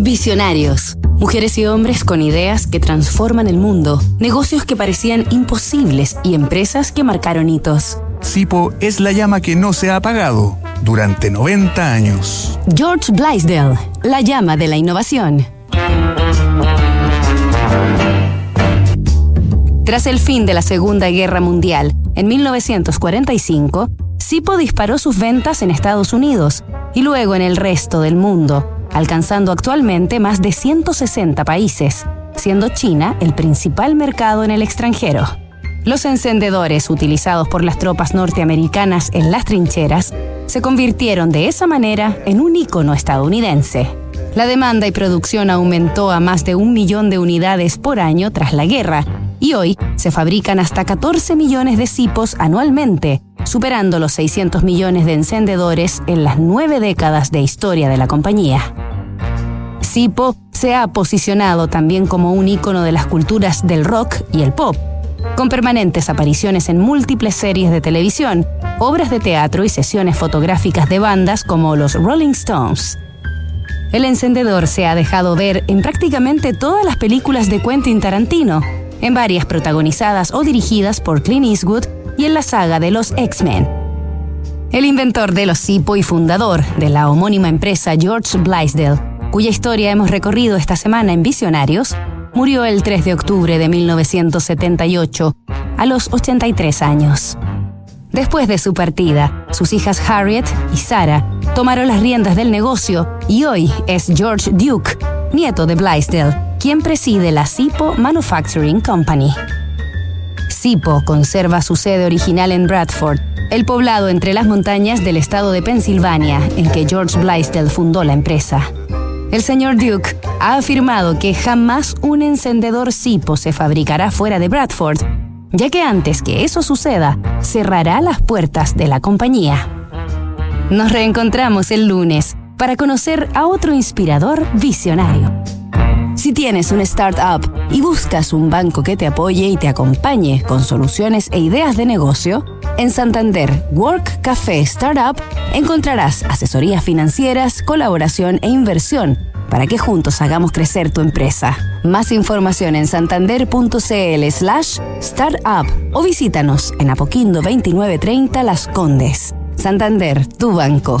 Visionarios. Mujeres y hombres con ideas que transforman el mundo, negocios que parecían imposibles y empresas que marcaron hitos. Sipo es la llama que no se ha apagado durante 90 años. George Blaisdell, la llama de la innovación. Tras el fin de la Segunda Guerra Mundial, en 1945, Sipo disparó sus ventas en Estados Unidos y luego en el resto del mundo, alcanzando actualmente más de 160 países, siendo China el principal mercado en el extranjero. Los encendedores utilizados por las tropas norteamericanas en las trincheras se convirtieron de esa manera en un ícono estadounidense. La demanda y producción aumentó a más de un millón de unidades por año tras la guerra, y hoy se fabrican hasta 14 millones de cipos anualmente, superando los 600 millones de encendedores en las nueve décadas de historia de la compañía. Sipo se ha posicionado también como un ícono de las culturas del rock y el pop, con permanentes apariciones en múltiples series de televisión, obras de teatro y sesiones fotográficas de bandas como los Rolling Stones. El encendedor se ha dejado ver en prácticamente todas las películas de Quentin Tarantino, en varias protagonizadas o dirigidas por Clint Eastwood y en la saga de los X-Men. El inventor de los Sipo y fundador de la homónima empresa George Blaisdell, cuya historia hemos recorrido esta semana en Visionarios, murió el 3 de octubre de 1978, a los 83 años. Después de su partida, sus hijas Harriet y Sarah tomaron las riendas del negocio y hoy es George Duke, nieto de Blaisdell, quien preside la Sipo Manufacturing Company. Sipo conserva su sede original en Bradford, el poblado entre las montañas del estado de Pensilvania en que George Blaisdell fundó la empresa. El señor Duke ha afirmado que jamás un encendedor Sipo se fabricará fuera de Bradford, ya que antes que eso suceda, cerrará las puertas de la compañía. Nos reencontramos el lunes para conocer a otro inspirador visionario. Si tienes una startup y buscas un banco que te apoye y te acompañe con soluciones e ideas de negocio, en Santander Work Café Startup encontrarás asesorías financieras, colaboración e inversión para que juntos hagamos crecer tu empresa. Más información en santander.cl slash startup o visítanos en Apoquindo 2930 Las Condes. Santander, tu banco